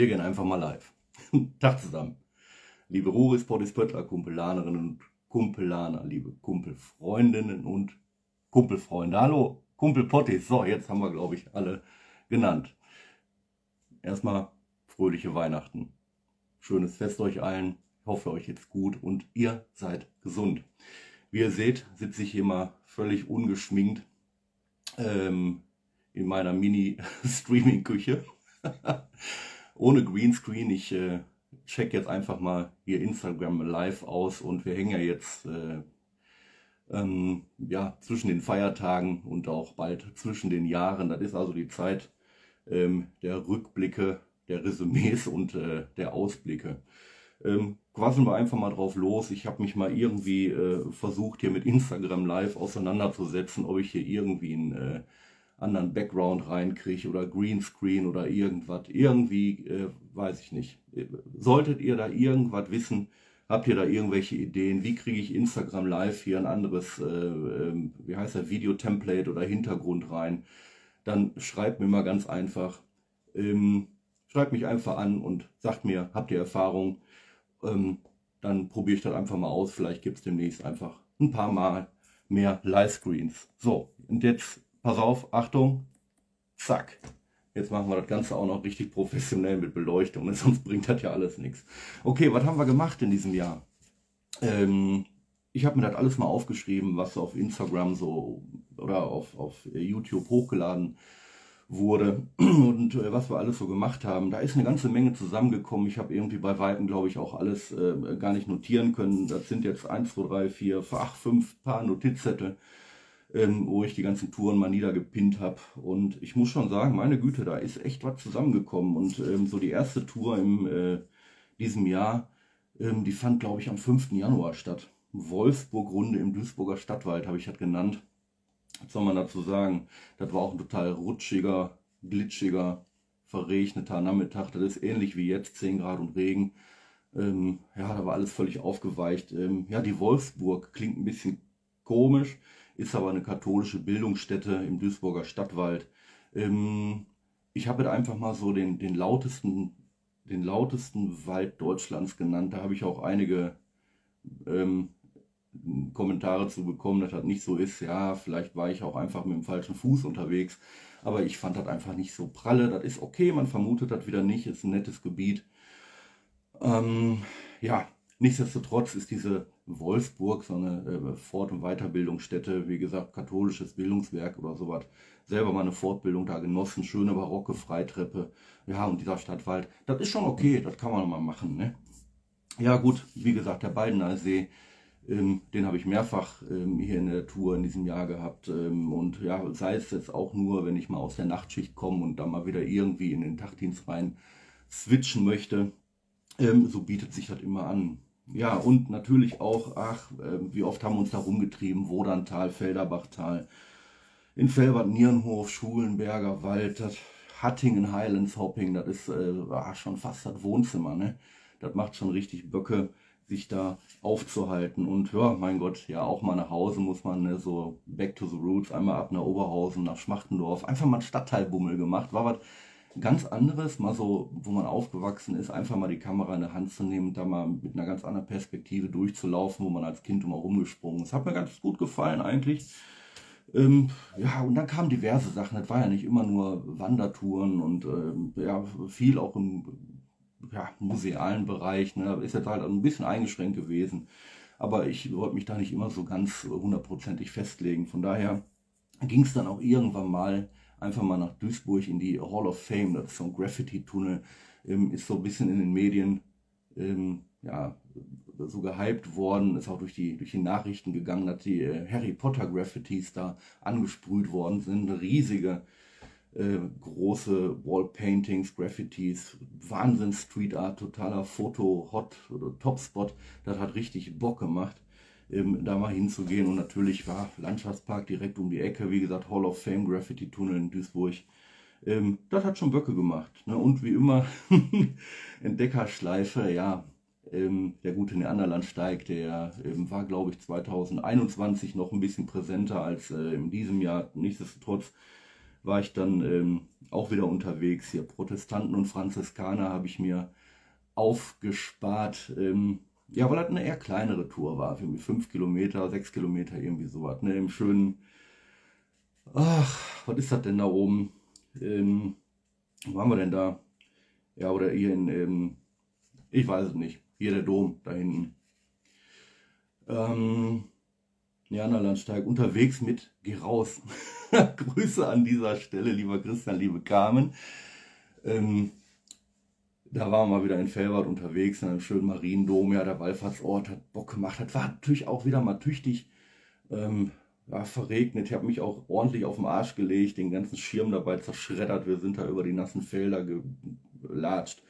Wir gehen einfach mal live. Tag zusammen. Liebe Ruris, Pottis, Pöttler, Kumpelanerinnen und Kumpelaner, liebe Kumpelfreundinnen und Kumpelfreunde. Hallo, Kumpel Pottis. So, jetzt haben wir, glaube ich, alle genannt. Erstmal fröhliche Weihnachten. Schönes Fest euch allen. Ich hoffe, euch jetzt gut und ihr seid gesund. Wie ihr seht, sitze ich hier mal völlig ungeschminkt ähm, in meiner Mini-Streaming-Küche. ohne Greenscreen. Ich äh, check jetzt einfach mal hier Instagram live aus und wir hängen ja jetzt äh, ähm, ja, zwischen den Feiertagen und auch bald zwischen den Jahren. Das ist also die Zeit ähm, der Rückblicke, der Resümees und äh, der Ausblicke. Ähm, quasseln wir einfach mal drauf los. Ich habe mich mal irgendwie äh, versucht, hier mit Instagram Live auseinanderzusetzen, ob ich hier irgendwie ein äh, anderen Background reinkriege oder Greenscreen oder irgendwas. Irgendwie, äh, weiß ich nicht. Solltet ihr da irgendwas wissen, habt ihr da irgendwelche Ideen? Wie kriege ich Instagram Live hier ein anderes, äh, äh, wie heißt der, Video-Template oder Hintergrund rein? Dann schreibt mir mal ganz einfach. Ähm, schreibt mich einfach an und sagt mir, habt ihr Erfahrung? Ähm, dann probiere ich das einfach mal aus. Vielleicht gibt es demnächst einfach ein paar Mal mehr Livescreens. So, und jetzt pass auf, Achtung, zack. Jetzt machen wir das Ganze auch noch richtig professionell mit Beleuchtung, ne? sonst bringt das ja alles nichts. Okay, was haben wir gemacht in diesem Jahr? Ähm, ich habe mir das alles mal aufgeschrieben, was auf Instagram so oder auf, auf YouTube hochgeladen wurde und äh, was wir alles so gemacht haben. Da ist eine ganze Menge zusammengekommen. Ich habe irgendwie bei Weitem, glaube ich, auch alles äh, gar nicht notieren können. Das sind jetzt 1, 2, 3, 4, 8, 5 paar Notizzettel ähm, wo ich die ganzen Touren mal niedergepinnt habe. Und ich muss schon sagen, meine Güte, da ist echt was zusammengekommen. Und ähm, so die erste Tour in äh, diesem Jahr, ähm, die fand, glaube ich, am 5. Januar statt. Wolfsburg-Runde im Duisburger Stadtwald habe ich das genannt. Was soll man dazu sagen? Das war auch ein total rutschiger, glitschiger, verregneter Nachmittag. Das ist ähnlich wie jetzt, 10 Grad und Regen. Ähm, ja, da war alles völlig aufgeweicht. Ähm, ja, die Wolfsburg klingt ein bisschen komisch ist aber eine katholische Bildungsstätte im Duisburger Stadtwald. Ähm, ich habe jetzt einfach mal so den, den, lautesten, den lautesten Wald Deutschlands genannt. Da habe ich auch einige ähm, Kommentare zu bekommen, dass das nicht so ist. Ja, vielleicht war ich auch einfach mit dem falschen Fuß unterwegs. Aber ich fand das einfach nicht so pralle. Das ist okay, man vermutet das wieder nicht. Ist ein nettes Gebiet. Ähm, ja, nichtsdestotrotz ist diese Wolfsburg, so eine äh, Fort- und Weiterbildungsstätte, wie gesagt, katholisches Bildungswerk oder sowas. Selber mal eine Fortbildung da genossen, schöne barocke Freitreppe. Ja, und dieser Stadtwald, das ist schon okay, das kann man mal machen. Ne? Ja gut, wie gesagt, der Beidener See, ähm, den habe ich mehrfach ähm, hier in der Tour in diesem Jahr gehabt. Ähm, und ja, sei es jetzt auch nur, wenn ich mal aus der Nachtschicht komme und dann mal wieder irgendwie in den Tagdienst rein switchen möchte, ähm, so bietet sich das immer an. Ja, und natürlich auch, ach, äh, wie oft haben wir uns da rumgetrieben, Wodantal, Felderbachtal, in Felbert, Nierenhof, Schulenberger Wald, das Hattingen, Highlands Hopping, das ist äh, schon fast das Wohnzimmer, ne? Das macht schon richtig Böcke, sich da aufzuhalten. Und ja, mein Gott, ja, auch mal nach Hause muss man ne, so back to the roots, einmal ab nach Oberhausen, nach Schmachtendorf, einfach mal einen Stadtteilbummel gemacht. War was ganz anderes, mal so, wo man aufgewachsen ist, einfach mal die Kamera in der Hand zu nehmen da mal mit einer ganz anderen Perspektive durchzulaufen, wo man als Kind immer rumgesprungen ist. Hat mir ganz gut gefallen eigentlich. Ähm, ja, und dann kamen diverse Sachen. Das war ja nicht immer nur Wandertouren und ähm, ja, viel auch im ja, musealen Bereich. Ne? Ist jetzt halt ein bisschen eingeschränkt gewesen. Aber ich wollte mich da nicht immer so ganz hundertprozentig festlegen. Von daher ging es dann auch irgendwann mal einfach mal nach Duisburg in die Hall of Fame, das ist so ein Graffiti-Tunnel, ähm, ist so ein bisschen in den Medien ähm, ja, so gehypt worden, ist auch durch die, durch die Nachrichten gegangen, dass die äh, Harry Potter Graffitis da angesprüht worden sind, riesige äh, große Wallpaintings, Graffitis, Wahnsinn Street Art, totaler Foto, Hot oder Topspot, das hat richtig Bock gemacht ähm, da mal hinzugehen. Und natürlich war Landschaftspark direkt um die Ecke, wie gesagt, Hall of Fame Graffiti Tunnel in Duisburg. Ähm, das hat schon Böcke gemacht. Ne? Und wie immer, Entdeckerschleife, ja, ähm, der gute Neanderlandsteig, der ähm, war, glaube ich, 2021 noch ein bisschen präsenter als äh, in diesem Jahr. Nichtsdestotrotz war ich dann ähm, auch wieder unterwegs. Hier Protestanten und Franziskaner habe ich mir aufgespart. Ähm, ja, weil das eine eher kleinere Tour war. Mich fünf Kilometer, sechs Kilometer, irgendwie sowas. Ne? Im schönen, ach, was ist das denn da oben? Ähm, wo waren wir denn da? Ja, oder hier in, ähm, ich weiß es nicht. Hier der Dom, da hinten. Ähm, Neanderlandsteig unterwegs mit Geh raus. Grüße an dieser Stelle, lieber Christian, liebe Carmen. Ähm, da waren wir mal wieder in Felbert unterwegs, in einem schönen Mariendom. Ja, der Wallfahrtsort hat Bock gemacht. Das war natürlich auch wieder mal tüchtig ähm, ja, verregnet. Ich habe mich auch ordentlich auf den Arsch gelegt, den ganzen Schirm dabei zerschreddert. Wir sind da über die nassen Felder gelatscht.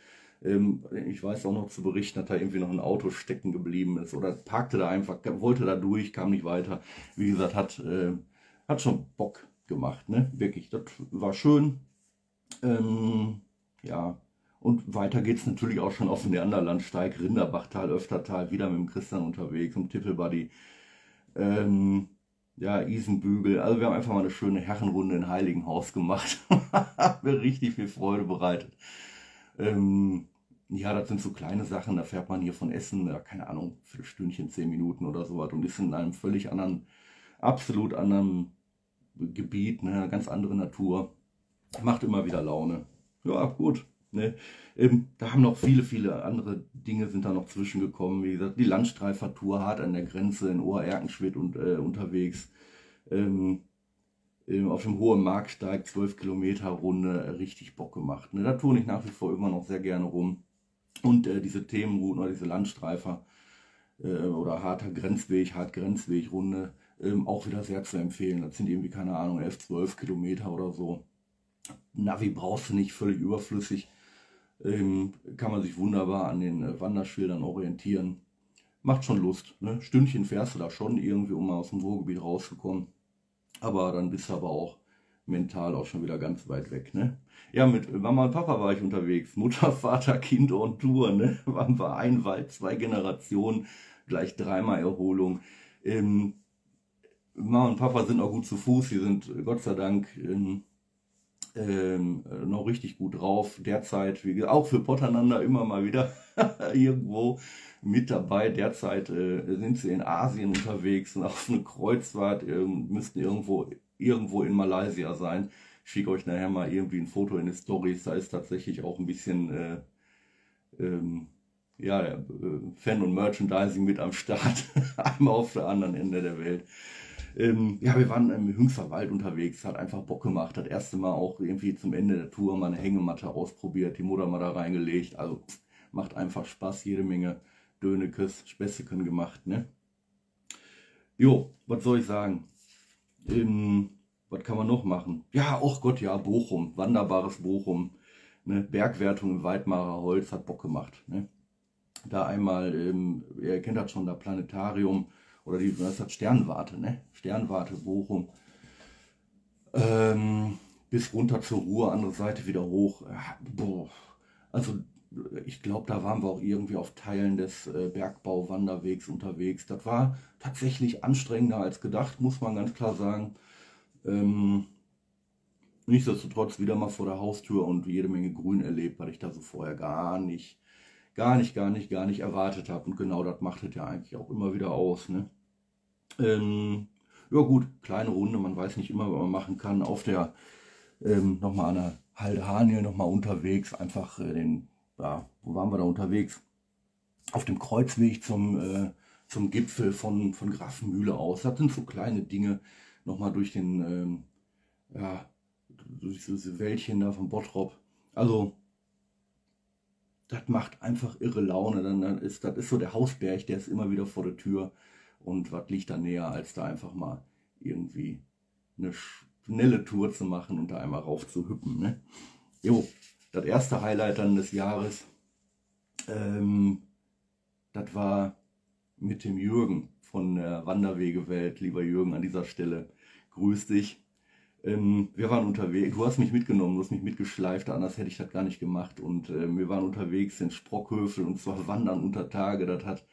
Ähm, ich weiß auch noch zu berichten, dass da irgendwie noch ein Auto stecken geblieben ist oder parkte da einfach, wollte da durch, kam nicht weiter. Wie gesagt, hat, äh, hat schon Bock gemacht, ne? Wirklich, das war schön. Ähm, ja, und weiter geht es natürlich auch schon auf den Neanderlandsteig, Rinderbachtal, Öftertal, wieder mit dem Christian unterwegs und Tippelbuddy. Ähm, ja, Isenbügel. Also wir haben einfach mal eine schöne Herrenrunde in Heiligenhaus gemacht. Hat mir richtig viel Freude bereitet. Ähm, ja, das sind so kleine Sachen, da fährt man hier von Essen, ja, keine Ahnung, für Stündchen, zehn Minuten oder sowas und ist in einem völlig anderen, absolut anderen Gebiet, ne, ganz andere Natur. Macht immer wieder Laune. Ja, gut. Ne? Ähm, da haben noch viele, viele andere Dinge sind da noch zwischengekommen. Wie gesagt, die Landstreifertour hart an der Grenze in Ohr-Erkenschwitt und äh, unterwegs. Ähm, auf dem hohen Marktsteig, 12 Kilometer Runde, äh, richtig Bock gemacht. Ne? Da tue ich nach wie vor immer noch sehr gerne rum. Und äh, diese Themenrouten oder diese Landstreifer äh, oder harter Grenzweg, hart Grenzweg Runde, ähm, auch wieder sehr zu empfehlen. Das sind irgendwie, keine Ahnung, 11, 12 Kilometer oder so. Navi brauchst du nicht, völlig überflüssig. Ähm, kann man sich wunderbar an den äh, Wanderschildern orientieren. Macht schon Lust. Ne? Stündchen fährst du da schon irgendwie, um mal aus dem Ruhrgebiet rauszukommen. Aber dann bist du aber auch mental auch schon wieder ganz weit weg. Ne? Ja, mit Mama und Papa war ich unterwegs. Mutter, Vater, Kind und Tour. Ne? Waren wir ein Wald, zwei Generationen, gleich dreimal Erholung. Ähm, Mama und Papa sind auch gut zu Fuß. Sie sind Gott sei Dank ähm, ähm, noch richtig gut drauf. Derzeit, wie gesagt, auch für Potternander immer mal wieder irgendwo mit dabei. Derzeit äh, sind sie in Asien unterwegs und auf eine Kreuzfahrt, äh, müssten irgendwo, irgendwo in Malaysia sein. Ich schicke euch nachher mal irgendwie ein Foto in die Stories. Da ist tatsächlich auch ein bisschen äh, ähm, ja, äh, Fan- und Merchandising mit am Start. Einmal auf der anderen Ende der Welt. Ähm, ja, wir waren im Hüngster Wald unterwegs, hat einfach Bock gemacht. Das erste Mal auch irgendwie zum Ende der Tour mal eine Hängematte ausprobiert, die Mutter mal da reingelegt. Also macht einfach Spaß, jede Menge Dönekes, Späßeken gemacht, ne? Jo, was soll ich sagen? Ähm, was kann man noch machen? Ja, oh Gott, ja, Bochum, wunderbares Bochum. Ne? Bergwertung im Weidmarer Holz hat Bock gemacht. Ne? Da einmal, ähm, ihr kennt das schon, das Planetarium oder die, das hat Sternwarte, ne? Sternwarte Bochum. Ähm, bis runter zur Ruhr, andere Seite wieder hoch. Ja, boah. Also ich glaube, da waren wir auch irgendwie auf Teilen des äh, Bergbauwanderwegs unterwegs. Das war tatsächlich anstrengender als gedacht, muss man ganz klar sagen. Ähm, nichtsdestotrotz wieder mal vor der Haustür und jede Menge Grün erlebt, weil ich da so vorher gar nicht, gar nicht, gar nicht, gar nicht erwartet habe. Und genau das macht es ja eigentlich auch immer wieder aus. Ne? Ähm, ja gut, kleine Runde, man weiß nicht immer, was man machen kann. Auf der ähm, nochmal an der Halde Haniel nochmal unterwegs, einfach äh, den ja, wo waren wir da unterwegs? Auf dem Kreuzweg zum, äh, zum Gipfel von, von Grafenmühle aus. Das sind so kleine Dinge, nochmal durch den, ähm, ja, durch diese Wäldchen da von Bottrop. Also, das macht einfach irre Laune. Dann ist, das ist so der Hausberg, der ist immer wieder vor der Tür. Und was liegt da näher, als da einfach mal irgendwie eine schnelle Tour zu machen und da einmal rauf zu hüppen. Ne? Jo, das erste Highlight dann des Jahres, ähm, das war mit dem Jürgen von der Wanderwegewelt. Lieber Jürgen, an dieser Stelle grüß dich. Ähm, wir waren unterwegs, du hast mich mitgenommen, du hast mich mitgeschleift, anders hätte ich das gar nicht gemacht. Und äh, wir waren unterwegs in Sprockhöfel und zwar wandern unter Tage. Das hat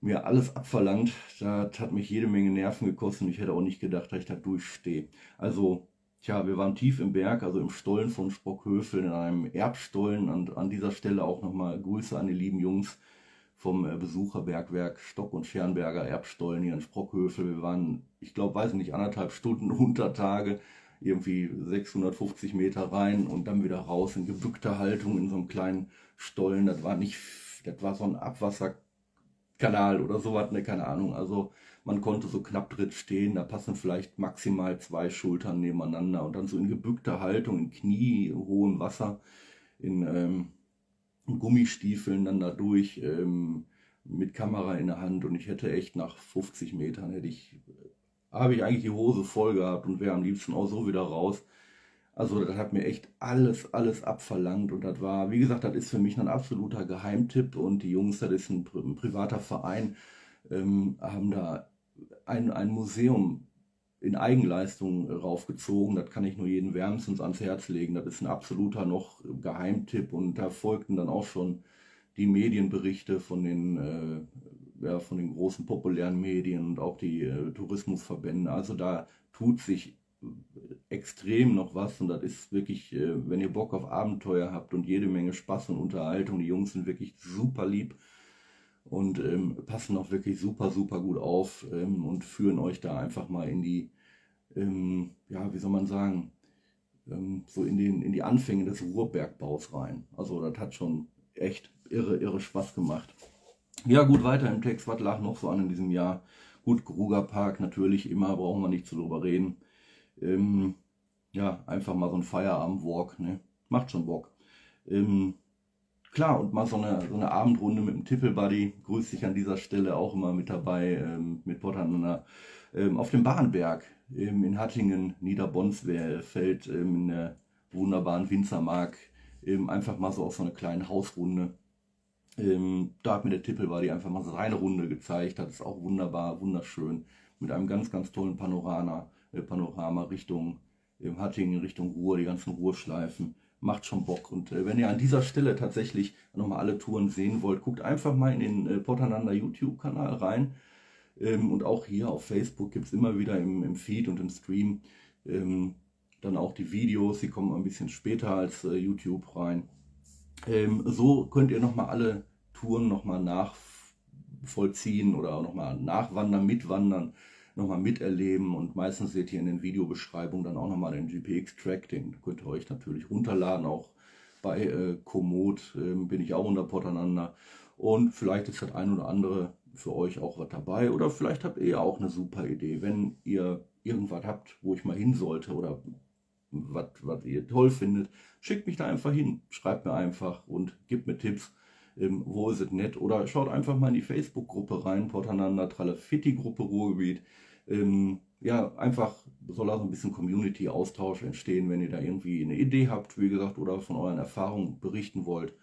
mir alles abverlangt. Das hat mich jede Menge Nerven gekostet und ich hätte auch nicht gedacht, dass ich da durchstehe. Also tja, wir waren tief im Berg, also im Stollen von Sprockhövel, in einem Erbstollen. Und an dieser Stelle auch nochmal Grüße an die lieben Jungs vom äh, Besucherbergwerk Stock und Schernberger Erbstollen hier in Sprockhövel. Wir waren, ich glaube, weiß nicht, anderthalb Stunden unter Tage, irgendwie 650 Meter rein und dann wieder raus in gebückter Haltung in so einem kleinen Stollen. Das war nicht, das war so ein Abwasserkanal oder sowas, ne, keine Ahnung. Also man konnte so knapp dritt stehen, da passen vielleicht maximal zwei Schultern nebeneinander und dann so in gebückter Haltung, in kniehohem Wasser, in ähm, Gummistiefeln dann da durch ähm, mit Kamera in der Hand und ich hätte echt nach 50 Metern hätte ich, habe ich eigentlich die Hose voll gehabt und wäre am liebsten auch so wieder raus. Also das hat mir echt alles, alles abverlangt und das war, wie gesagt, das ist für mich ein absoluter Geheimtipp und die Jungs, das ist ein, privater Verein, ähm, haben da ein, ein Museum in Eigenleistung raufgezogen. Das kann ich nur jedem wärmstens ans Herz legen. Das ist ein absoluter noch Geheimtipp und da folgten dann auch schon die Medienberichte von den, äh, ja, von den großen populären Medien und auch die äh, Tourismusverbände. Also da tut sich extrem noch was und das ist wirklich, äh, wenn ihr Bock auf Abenteuer habt und jede Menge Spaß und Unterhaltung, die Jungs sind wirklich super lieb und ähm, passen auch wirklich super, super gut auf ähm, und führen euch da einfach mal in die, ähm, ja, wie soll man sagen, ähm, so in, den, in die Anfänge des Ruhrbergbaus rein. Also das hat schon echt irre, irre Spaß gemacht. Ja gut, weiter im Text, was lag noch so an in diesem Jahr? Gut, Grugerpark natürlich immer, brauchen wir nicht zu drüber reden. Ähm, ja, einfach mal so ein Feierabend-Walk, ne? Macht schon Bock. Ähm, Klar, und mal so eine, so eine Abendrunde mit dem Tippelbuddy, grüße dich an dieser Stelle auch immer mit dabei, ähm, mit Potanana, ähm, auf dem Bahnberg ähm, in Hattingen, Niederbonsfeld, ähm, in der wunderbaren Winzermark, ähm, einfach mal so auf so eine kleine Hausrunde. Ähm, da hat mir der Tippelbuddy einfach mal seine Runde gezeigt, das ist auch wunderbar, wunderschön, mit einem ganz, ganz tollen Panorama, Panorama Richtung Hattingen, Richtung Ruhr, die ganzen Ruhrschleifen macht schon Bock. Und äh, wenn ihr an dieser Stelle tatsächlich nochmal alle Touren sehen wollt, guckt einfach mal in den äh, Potternander YouTube-Kanal rein. Ähm, und auch hier auf Facebook gibt es immer wieder im, im, Feed und im Stream ähm, dann auch die Videos. Die kommen ein bisschen später als äh, YouTube rein. Ähm, so könnt ihr nochmal alle Touren nochmal nachvollziehen oder nochmal nachwandern, mitwandern nochmal miterleben und meistens seht ihr in den Videobeschreibungen dann auch nochmal den GPX-Track, den könnt ihr euch natürlich runterladen, auch bei äh, Komoot äh, bin ich auch unter Porteinander und vielleicht ist das ein oder andere für euch auch was dabei oder vielleicht habt ihr auch eine super Idee, wenn ihr irgendwas habt, wo ich mal hin sollte oder was, ihr toll findet, schickt mich da einfach hin, schreibt mir einfach und gebt mir Tipps, ähm, wo ist es nett oder schaut einfach mal in die Facebook-Gruppe rein, Porteinander Tralafitti-Gruppe Ruhrgebiet ähm, ja, einfach soll auch ein bisschen Community-Austausch entstehen, wenn ihr da irgendwie eine Idee habt, wie gesagt, oder von euren Erfahrungen berichten wollt,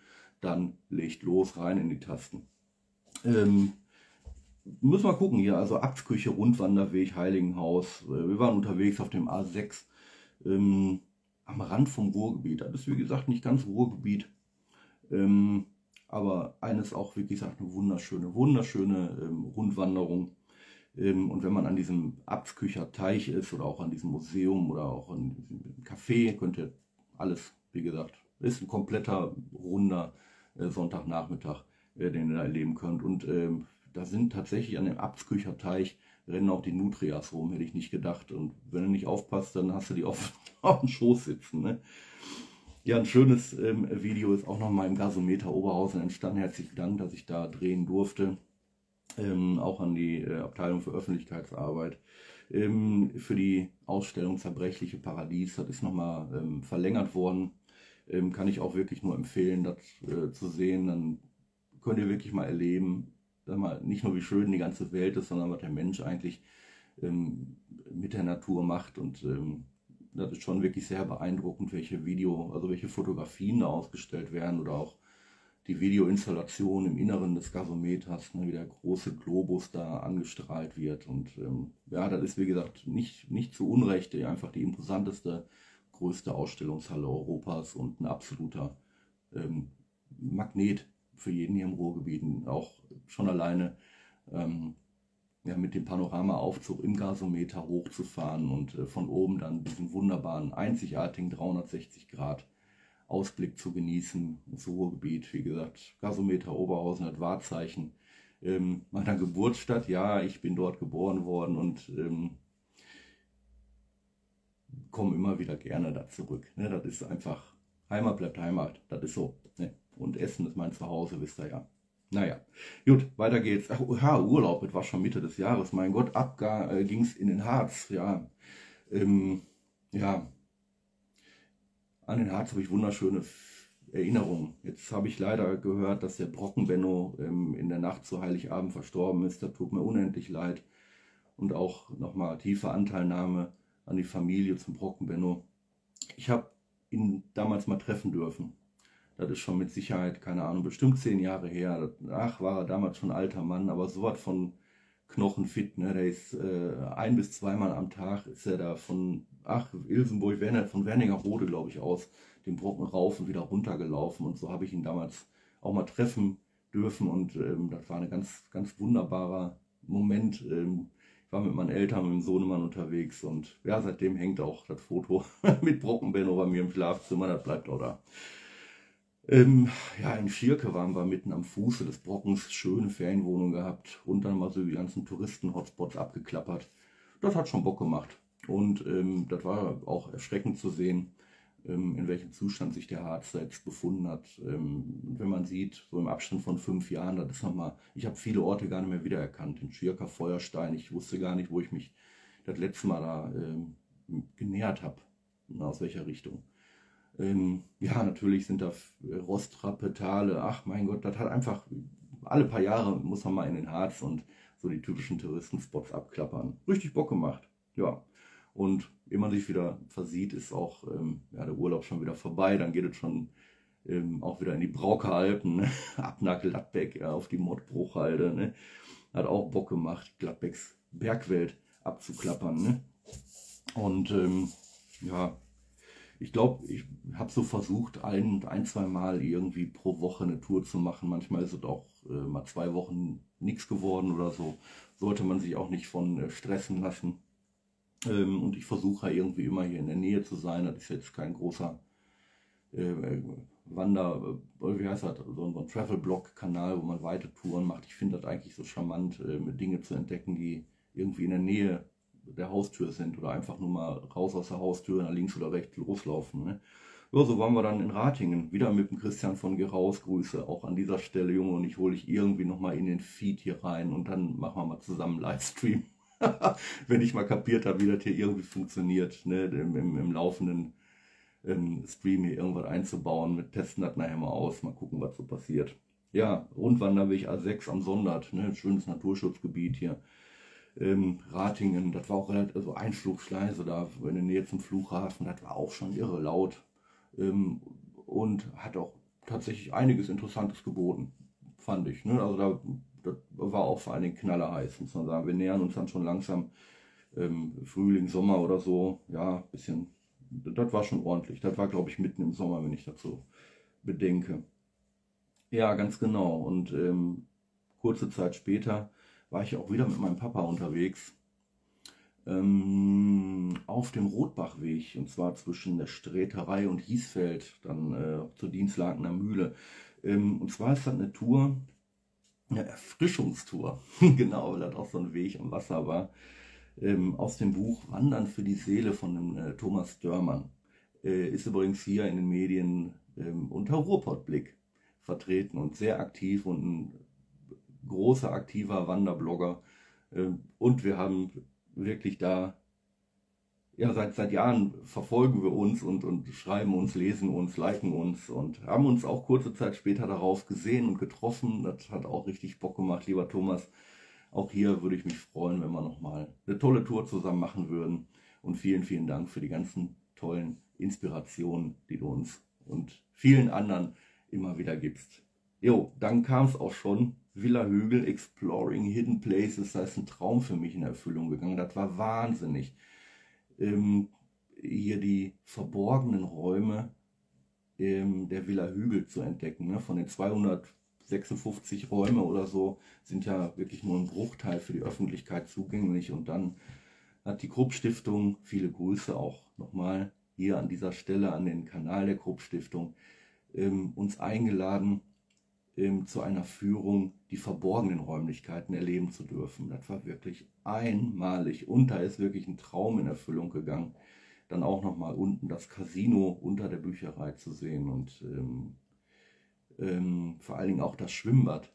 dann legt los, rein in die Tasten. Ähm, müssen wir gucken hier, also Abtküche, Rundwanderweg, Heiligenhaus. Äh, wir waren unterwegs auf dem A6 ähm, am Rand vom Ruhrgebiet. Das ist wie gesagt nicht ganz Ruhrgebiet. Ähm, aber eines auch, wie gesagt, eine wunderschöne, wunderschöne ähm, Rundwanderung. Ähm, und wenn man an diesem Abskücher Teich ist oder auch an diesem Museum oder auch an diesem Café, könnte alles, wie gesagt, ist ein kompletter runder äh, Sonntagnachmittag, äh, den ihr da erleben könnt. Und ähm, da sind tatsächlich an dem Abskücher Teich rennen auch die Nutrias rum, hätte ich nicht gedacht. Und wenn du nicht aufpasst, dann hast du die auf, auf dem Schoß sitzen. Ne? Ja, ein schönes ähm, Video ist auch noch mal im Gasometer Oberhausen entstanden. Herzlichen Dank, dass ich da drehen durfte ähm, auch an die äh, Abteilung für Öffentlichkeitsarbeit. Ähm, für die Ausstellung Zerbrechliche Paradies, das ist nochmal ähm, verlängert worden. Ähm, kann ich auch wirklich nur empfehlen, das äh, zu sehen. Dann könnt ihr wirklich mal erleben, mal, nicht nur wie schön die ganze Welt ist, sondern was der Mensch eigentlich ähm, mit der Natur macht. Und ähm, das ist schon wirklich sehr beeindruckend, welche Video, also welche Fotografien da ausgestellt werden oder auch die Videoinstallation im Inneren des Gasometers, ne, wie der große Globus da angestrahlt wird. Und ähm, ja, das ist wie gesagt nicht, nicht zu Unrecht einfach die imposanteste, größte Ausstellungshalle Europas und ein absoluter ähm, Magnet für jeden hier im Ruhrgebiet. Auch schon alleine, ähm, ja, mit dem Panoramaaufzug im Gasometer hochzufahren und äh, von oben dann diesen wunderbaren, einzigartigen 360 Grad Ausblick zu genießen. Das Ruhrgebiet, wie gesagt, Gasometer Oberhausen hat Wahrzeichen ähm, meiner Geburtsstadt. Ja, ich bin dort geboren worden und ähm, komme immer wieder gerne da zurück. Ne, das ist einfach, Heimat bleibt Heimat, das ist so. Ne? Und Essen ist mein Zuhause, wisst ihr ja. Naja, gut, weiter geht's. Ach, ja, Urlaub, das war schon Mitte des Jahres, mein Gott, ab äh, ging's in den Harz, ja. Ähm, ja, an den Harz habe ich wunderschöne Erinnerungen. Jetzt habe ich leider gehört, dass der Brockenbenno ähm, in der Nacht zu Heiligabend verstorben ist. Das tut mir unendlich leid. Und auch nochmal tiefe Anteilnahme an die Familie zum Brockenbenno. Ich habe ihn damals mal treffen dürfen. Das ist schon mit Sicherheit, keine Ahnung, bestimmt zehn Jahre her. Ach, war er damals schon alter Mann, aber so was von knochenfit. Ne? Der ist äh, ein bis zweimal am Tag ist er da von, ach, Ilsenburg, von Werningerode, glaube ich, aus den Brocken rauf und wieder runtergelaufen. Und so habe ich ihn damals auch mal treffen dürfen. Und ähm, das war ein ganz, ganz wunderbarer Moment. Ähm, war mit meinen Eltern, mit dem Sohnemann unterwegs und ja, seitdem hängt auch das Foto mit Brockenbenno bei mir im Schlafzimmer, das bleibt auch da. Ähm, ja, in Schirke waren wir mitten am Fuße des Brockens, schöne Ferienwohnung gehabt und dann mal so die ganzen Touristen-Hotspots abgeklappert. Das hat schon Bock gemacht und ähm, das war auch erschreckend zu sehen, ähm, in welchem Zustand sich der Harz selbst befunden hat. Ähm, wenn man sieht, so im Abstand von fünf Jahren, das ist nochmal, ich habe viele Orte gar nicht mehr wiedererkannt. In Schirker, Feuerstein, ich wusste gar nicht, wo ich mich das letzte Mal da ähm, genähert habe, aus welcher Richtung. Ähm, ja, natürlich sind da Rostrappe, Tale, ach mein Gott, das hat einfach, alle paar Jahre muss man mal in den Harz und so die typischen Touristenspots abklappern. Richtig Bock gemacht, ja. Und ehe man sich wieder versieht, ist auch ähm, ja, der Urlaub schon wieder vorbei. Dann geht es schon ähm, auch wieder in die Brauker Alpen, ne? ab nach Gladbeck, ja, auf die Mottbruchhalde. Ne? Hat auch Bock gemacht, Gladbecks Bergwelt abzuklappern. Ne? Und ähm, ja, ich glaube, ich habe so versucht, ein, ein, zwei Mal irgendwie pro Woche eine Tour zu machen. Manchmal ist es auch äh, mal zwei Wochen nichts geworden oder so. Sollte man sich auch nicht von äh, stressen lassen. Ähm, und ich versuche irgendwie immer hier in der Nähe zu sein. Das ist jetzt kein großer äh, Wander, äh, wie heißt das, so ein Travel-Blog-Kanal, wo man weite Touren macht. Ich finde das eigentlich so charmant, äh, Dinge zu entdecken, die irgendwie in der Nähe der Haustür sind oder einfach nur mal raus aus der Haustür nach links oder rechts loslaufen. Ne? Ja, so waren wir dann in Ratingen, wieder mit dem Christian von Geraus, Grüße auch an dieser Stelle, Junge, und ich hole dich irgendwie nochmal in den Feed hier rein und dann machen wir mal zusammen Livestream. wenn ich mal kapiert habe, wie das hier irgendwie funktioniert, ne, im, im, im laufenden ähm, Stream hier irgendwas einzubauen. Wir testen das nachher mal aus, mal gucken, was so passiert. Ja, Rundwanderweg A6 am Sondert, ne, schönes Naturschutzgebiet hier. Ähm, Ratingen, das war auch relativ, also Einflugschleise da in der Nähe zum Flughafen, das war auch schon irre laut ähm, und hat auch tatsächlich einiges Interessantes geboten, fand ich. Ne? Also da das war auch vor allen Dingen knallerheiß, muss man sagen. Wir nähern uns dann schon langsam ähm, Frühling, Sommer oder so. Ja, bisschen, das war schon ordentlich. Das war, glaube ich, mitten im Sommer, wenn ich so bedenke. Ja, ganz genau. Und ähm, kurze Zeit später war ich auch wieder mit meinem Papa unterwegs ähm, auf dem Rotbachweg und zwar zwischen der Sträterei und Hiesfeld, dann äh, zur Dienstlagener Mühle. Ähm, und zwar ist das eine Tour, eine Erfrischungstour, genau, weil das auch so ein Weg am Wasser war, ähm, aus dem Buch Wandern für die Seele von dem, äh, Thomas Dörmann. Äh, ist übrigens hier in den Medien ähm, unter Ruhrpottblick vertreten und sehr aktiv und ein großer aktiver Wanderblogger. Ähm, und wir haben wirklich da ja, seit, seit Jahren verfolgen wir uns und, und schreiben uns, lesen uns, liken uns und haben uns auch kurze Zeit später darauf gesehen und getroffen. Das hat auch richtig Bock gemacht, lieber Thomas. Auch hier würde ich mich freuen, wenn wir nochmal eine tolle Tour zusammen machen würden. Und vielen, vielen Dank für die ganzen tollen Inspirationen, die du uns und vielen anderen immer wieder gibst. Jo, dann kam es auch schon. Villa Hügel Exploring Hidden Places, da ist ein Traum für mich in Erfüllung gegangen. Das war wahnsinnig ähm, hier die verborgenen Räume ähm, der Villa Hügel zu entdecken. Ne? Von den 200 56 Räume oder so sind ja wirklich nur ein Bruchteil für die Öffentlichkeit zugänglich. Und dann hat die Krupp Stiftung, viele Grüße auch nochmal hier an dieser Stelle an den Kanal der Krupp Stiftung, ähm, uns eingeladen, ähm, zu einer Führung die verborgenen Räumlichkeiten erleben zu dürfen. Das war wirklich einmalig und da ist wirklich ein Traum in Erfüllung gegangen. Dann auch nochmal unten das Casino unter der Bücherei zu sehen und ähm, ähm, vor allen Dingen auch das Schwimmbad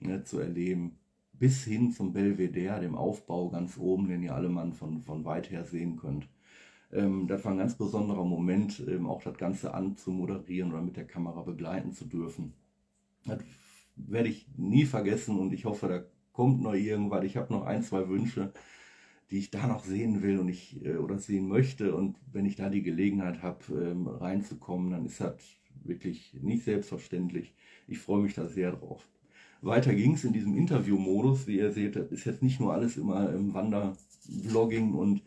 ne, zu erleben, bis hin zum Belvedere, dem Aufbau ganz oben, den ihr alle Mann von, von weit her sehen könnt. Ähm, das war ein ganz besonderer Moment, ähm, auch das Ganze anzumoderieren oder mit der Kamera begleiten zu dürfen. Das werde ich nie vergessen und ich hoffe, da kommt noch irgendwas. Ich habe noch ein, zwei Wünsche, die ich da noch sehen will und ich äh, oder sehen möchte. Und wenn ich da die Gelegenheit habe, ähm, reinzukommen, dann ist das wirklich nicht selbstverständlich. Ich freue mich da sehr drauf. Weiter ging es in diesem Interview-Modus. Wie ihr seht, ist jetzt nicht nur alles immer im Wandervlogging und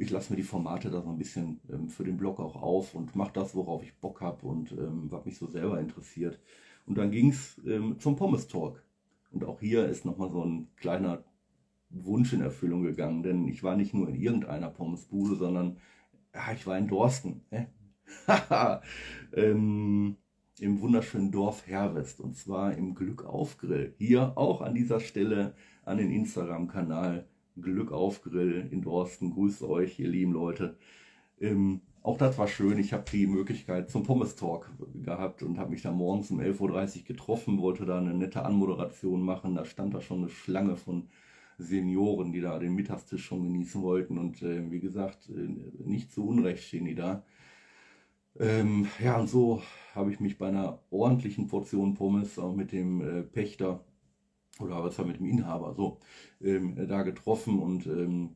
ich lasse mir die Formate da so ein bisschen ähm, für den Blog auch auf und mache das, worauf ich Bock habe und ähm, was mich so selber interessiert. Und dann ging es ähm, zum Pommes Talk. Und auch hier ist nochmal so ein kleiner Wunsch in Erfüllung gegangen, denn ich war nicht nur in irgendeiner Pommesbude, sondern ja, ich war in Dorsten. Ne? ähm, Im wunderschönen Dorf Herwest und zwar im Glück auf Grill. Hier auch an dieser Stelle an den Instagram-Kanal Glück auf Grill in Dorsten. Grüßt euch, ihr lieben Leute. Ähm, auch das war schön. Ich habe die Möglichkeit zum Pommes Talk gehabt und habe mich da morgens um 11.30 Uhr getroffen, wollte da eine nette Anmoderation machen. Da stand da schon eine Schlange von Senioren, die da den Mittagstisch schon genießen wollten. Und äh, wie gesagt, äh, nicht zu Unrecht stehen die da. Ähm, ja, und so habe ich mich bei einer ordentlichen Portion Pommes auch mit dem äh, Pächter oder was war mit dem Inhaber so ähm, da getroffen und ähm,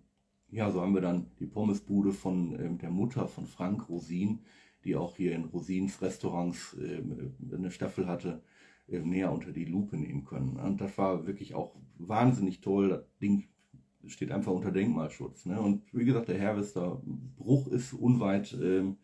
ja, so haben wir dann die Pommesbude von ähm, der Mutter von Frank Rosin, die auch hier in Rosins Restaurants ähm, eine Staffel hatte, äh, näher unter die Lupe nehmen können. Und das war wirklich auch wahnsinnig toll. Das Ding steht einfach unter Denkmalschutz. Ne? Und wie gesagt, der Herwester Bruch ist unweit ähm,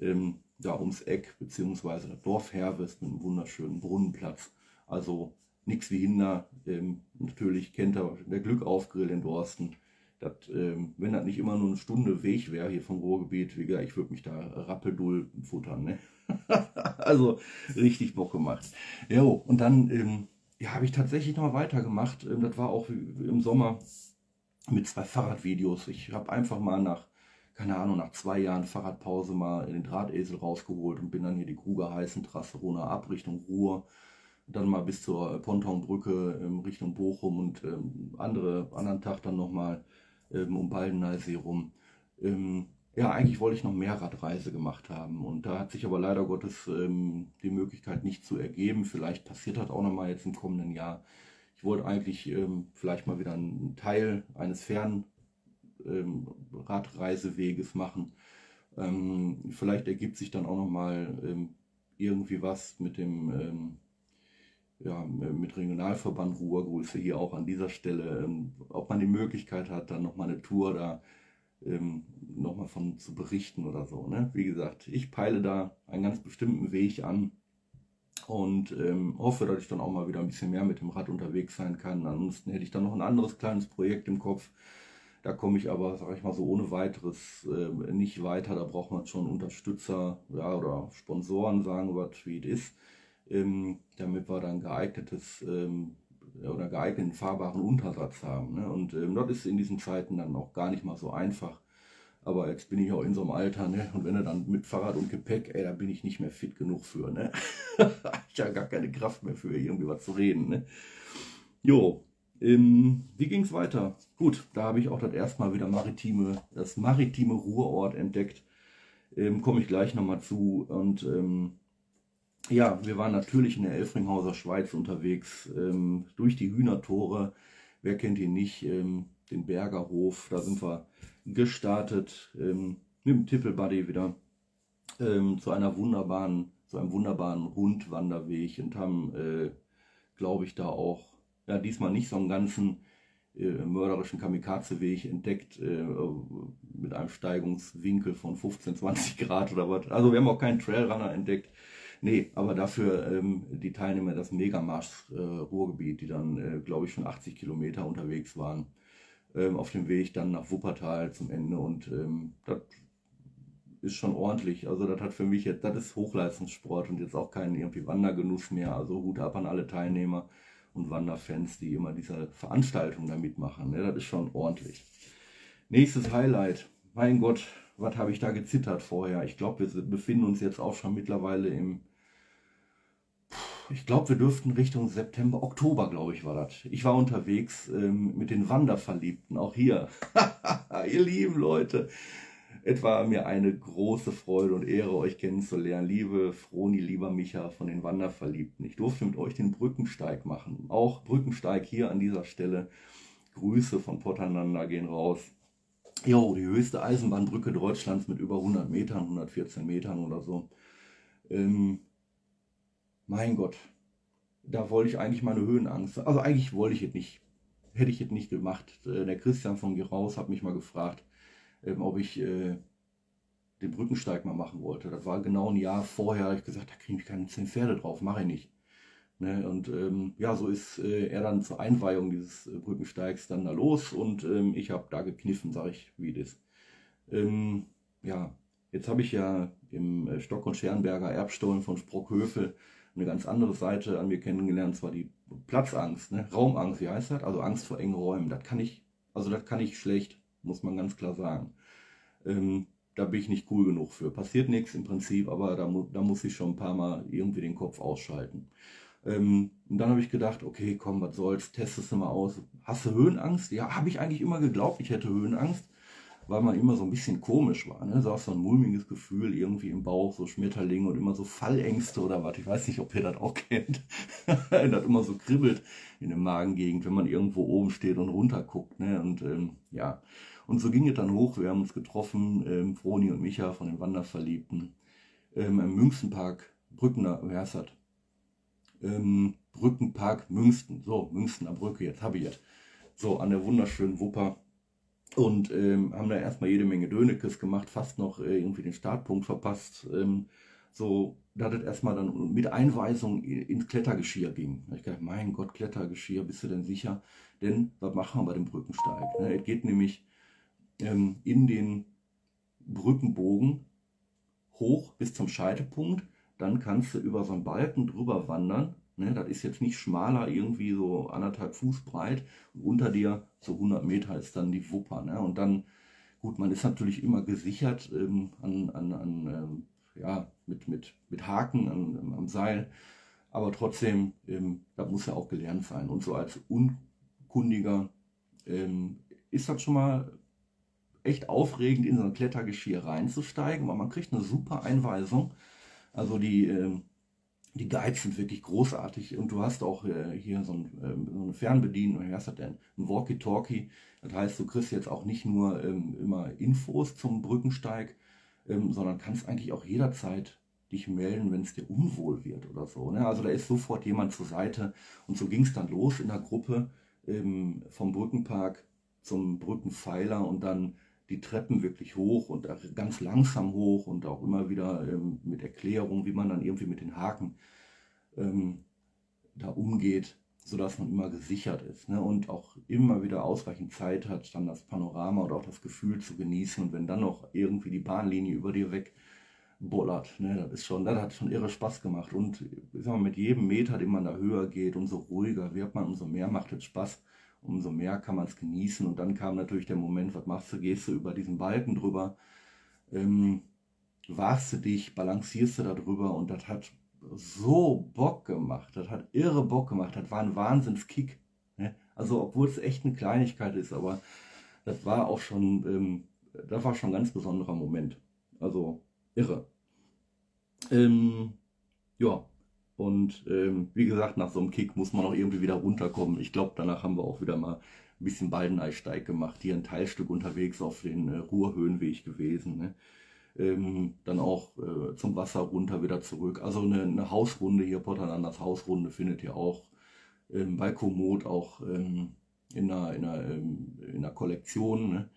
ähm, da ums Eck, beziehungsweise das Dorf Herwest mit einem wunderschönen Brunnenplatz. Also nichts wie Hinder. Ähm, natürlich kennt er der Glückaufgrill in Dorsten dat, ähm, wenn das nicht immer nur eine Stunde Weg wäre hier vom Ruhrgebiet, wie gesagt, ich würde mich da rappedull futtern. Ne? also richtig Bock gemacht. Ja, und dann ähm, ja, habe ich tatsächlich noch weitergemacht. Ähm, das war auch im Sommer mit zwei Fahrradvideos. Ich habe einfach mal nach, keine Ahnung, nach zwei Jahren Fahrradpause mal den Drahtesel rausgeholt und bin dann hier die Kruger Heißentrasse runter ab Richtung Ruhr dann mal bis zur Pontonbrücke ähm, Richtung Bochum und ähm, andere, anderen Tag dann nochmal ähm, um Baldeneysee rum. Ähm, ja, eigentlich wollte ich noch mehr Radreise gemacht haben und da hat sich aber leider Gottes ähm, die Möglichkeit nicht zu ergeben. Vielleicht passiert das auch nochmal jetzt im kommenden Jahr. Ich wollte eigentlich ähm, vielleicht mal wieder einen Teil eines Fernradreiseweges ähm, machen. Ähm, vielleicht ergibt sich dann auch nochmal ähm, irgendwie was mit dem ja, mit Regionalverband Ruhrgröße hier auch an dieser Stelle, ähm, ob man die Möglichkeit hat, dann nochmal eine Tour da ähm, nochmal von zu berichten oder so. Ne? Wie gesagt, ich peile da einen ganz bestimmten Weg an und ähm, hoffe, dass ich dann auch mal wieder ein bisschen mehr mit dem Rad unterwegs sein kann. Ansonsten hätte ich dann noch ein anderes kleines Projekt im Kopf. Da komme ich aber, sage ich mal so, ohne weiteres äh, nicht weiter. Da braucht man schon Unterstützer ja, oder Sponsoren, sagen wir, wie es ist ähm, damit wir dann geeignetes ähm, oder geeigneten fahrbaren Untersatz haben. Ne? Und ähm, das ist in diesen Zeiten dann auch gar nicht mal so einfach. Aber jetzt bin ich auch in so einem Alter, ne? Und wenn er dann mit Fahrrad und Gepäck, ey, da bin ich nicht mehr fit genug für, ne? ich habe gar keine Kraft mehr für irgendwie was zu reden, ne? Jo, ähm, wie es weiter? Gut, da habe ich auch das erste Mal wieder maritime, das maritime Ruhrort entdeckt. Ähm, Komme ich gleich nochmal zu. Und ähm, ja, wir waren natürlich in der Elfringhauser Schweiz unterwegs, ähm, durch die Hühnertore. Wer kennt ihn nicht? Ähm, den Bergerhof, da sind wir gestartet ähm, mit dem Tippelbuddy wieder ähm, zu einer wunderbaren, zu einem wunderbaren Rundwanderweg und haben, äh, glaube ich, da auch, ja, diesmal nicht so einen ganzen äh, mörderischen Kamikaze-Weg entdeckt äh, mit einem Steigungswinkel von 15, 20 Grad oder was. Also wir haben auch keinen Trailrunner entdeckt Nee, aber dafür ähm, die Teilnehmer das Megamarsch äh, Ruhrgebiet, die dann, äh, glaube ich, schon 80 Kilometer unterwegs waren, ähm, auf dem Weg dann nach Wuppertal zum Ende. Und ähm, das ist schon ordentlich. Also das hat für mich jetzt, das ist Hochleistungssport und jetzt auch kein irgendwie Wandergenuss mehr. Also Hut ab an alle Teilnehmer und Wanderfans, die immer diese Veranstaltung da mitmachen. Ne? Das ist schon ordentlich. Nächstes Highlight. Mein Gott, was habe ich da gezittert vorher? Ich glaube, wir befinden uns jetzt auch schon mittlerweile im. Ich glaube, wir dürften Richtung September, Oktober, glaube ich, war das. Ich war unterwegs ähm, mit den Wanderverliebten, auch hier. Ihr lieben Leute, es war mir eine große Freude und Ehre, euch kennenzulernen. Liebe Froni, lieber Micha von den Wanderverliebten. Ich durfte mit euch den Brückensteig machen. Auch Brückensteig hier an dieser Stelle. Grüße von Potternander gehen raus. Jo, die höchste Eisenbahnbrücke Deutschlands mit über 100 Metern, 114 Metern oder so. Ähm, mein Gott, da wollte ich eigentlich meine Höhenangst. Also eigentlich wollte ich es nicht. Hätte ich es nicht gemacht. Äh, der Christian von Geraus hat mich mal gefragt, ähm, ob ich äh, den Brückensteig mal machen wollte. Das war genau ein Jahr vorher, habe ich gesagt, da kriege ich keine zehn Pferde drauf, mache ich nicht. Ne? Und ähm, ja, so ist äh, er dann zur Einweihung dieses äh, Brückensteigs dann da los und ähm, ich habe da gekniffen, sage ich, wie das. Ähm, ja, jetzt habe ich ja im äh, Stock- und Scherenberger Erbstollen von Sprockhövel eine ganz andere Seite an mir kennengelernt, zwar die Platzangst, ne? Raumangst, wie heißt das? Also Angst vor engen Räumen. Das kann ich, also das kann ich schlecht muss man ganz klar sagen. Ähm, da bin ich nicht cool genug für. Passiert nichts im Prinzip, aber da, mu da muss ich schon ein paar Mal irgendwie den Kopf ausschalten. Ähm, und dann habe ich gedacht, okay, komm, was soll's, testest du mal aus. Hast du Höhenangst? Ja, habe ich eigentlich immer geglaubt, ich hätte Höhenangst weil man immer so ein bisschen komisch war. Ne? So, so ein mulmiges Gefühl irgendwie im Bauch, so Schmetterlinge und immer so Fallängste oder was. Ich weiß nicht, ob ihr das auch kennt. das immer so kribbelt in der Magengegend, wenn man irgendwo oben steht und runter guckt. Ne? Und ähm, ja, und so ging es dann hoch. Wir haben uns getroffen, ähm, Froni und Micha von den Wanderverliebten, ähm, im Münzenpark, Brückener, wer heißt das? Ähm, Brückenpark Münsten. So, Münstener Brücke, jetzt habe ich es. So, an der wunderschönen Wupper und ähm, haben da erstmal jede Menge Dönekes gemacht, fast noch äh, irgendwie den Startpunkt verpasst. Ähm, so, da das erstmal dann mit Einweisung ins Klettergeschirr ging. Ich gedacht, mein Gott, Klettergeschirr, bist du denn sicher? Denn was machen wir bei dem Brückensteig? Ne? Es geht nämlich ähm, in den Brückenbogen hoch bis zum Scheitepunkt. Dann kannst du über so einen Balken drüber wandern Ne, das ist jetzt nicht schmaler, irgendwie so anderthalb Fuß breit. Und unter dir, so 100 Meter, ist dann die Wupper. Ne? Und dann, gut, man ist natürlich immer gesichert ähm, an, an, an ähm, ja, mit, mit, mit Haken an, am Seil. Aber trotzdem, ähm, das muss ja auch gelernt sein. Und so als Unkundiger ähm, ist das schon mal echt aufregend, in so ein Klettergeschirr reinzusteigen, weil man kriegt eine super Einweisung. Also die, ähm, die Guides sind wirklich großartig und du hast auch äh, hier so, ein, äh, so eine Fernbedienung, wie heißt das denn? Ein Walkie-Talkie. Das heißt, du kriegst jetzt auch nicht nur ähm, immer Infos zum Brückensteig, ähm, sondern kannst eigentlich auch jederzeit dich melden, wenn es dir unwohl wird oder so. Ne? Also da ist sofort jemand zur Seite und so ging es dann los in der Gruppe ähm, vom Brückenpark zum Brückenpfeiler und dann die Treppen wirklich hoch und ganz langsam hoch und auch immer wieder ähm, mit Erklärung, wie man dann irgendwie mit den Haken ähm, da umgeht, sodass man immer gesichert ist ne? und auch immer wieder ausreichend Zeit hat, dann das Panorama oder auch das Gefühl zu genießen. Und wenn dann noch irgendwie die Bahnlinie über dir weg bollert, ne? das ist schon, das hat schon irre Spaß gemacht. Und ich sag mal, mit jedem Meter, den man da höher geht, umso ruhiger wird man, umso mehr macht es Spaß umso mehr kann man es genießen. Und dann kam natürlich der Moment, was machst du? Gehst du über diesen Balken drüber, ähm, warst du dich, balancierst du da drüber und das hat so Bock gemacht. Das hat irre Bock gemacht. Das war ein Wahnsinnskick. Ne? Also, obwohl es echt eine Kleinigkeit ist, aber das war auch schon, ähm, das war schon ein ganz besonderer Moment. Also, irre. Ähm, ja, und ähm, wie gesagt, nach so einem Kick muss man auch irgendwie wieder runterkommen. Ich glaube, danach haben wir auch wieder mal ein bisschen Baldeneisteig gemacht. Hier ein Teilstück unterwegs auf den äh, Ruhrhöhenweg gewesen. Ne? Ähm, dann auch äh, zum Wasser runter wieder zurück. Also eine, eine Hausrunde hier, Potterlanders Hausrunde findet ihr auch ähm, bei Komoot auch ähm, in, einer, in, einer, ähm, in einer Kollektion. Ne?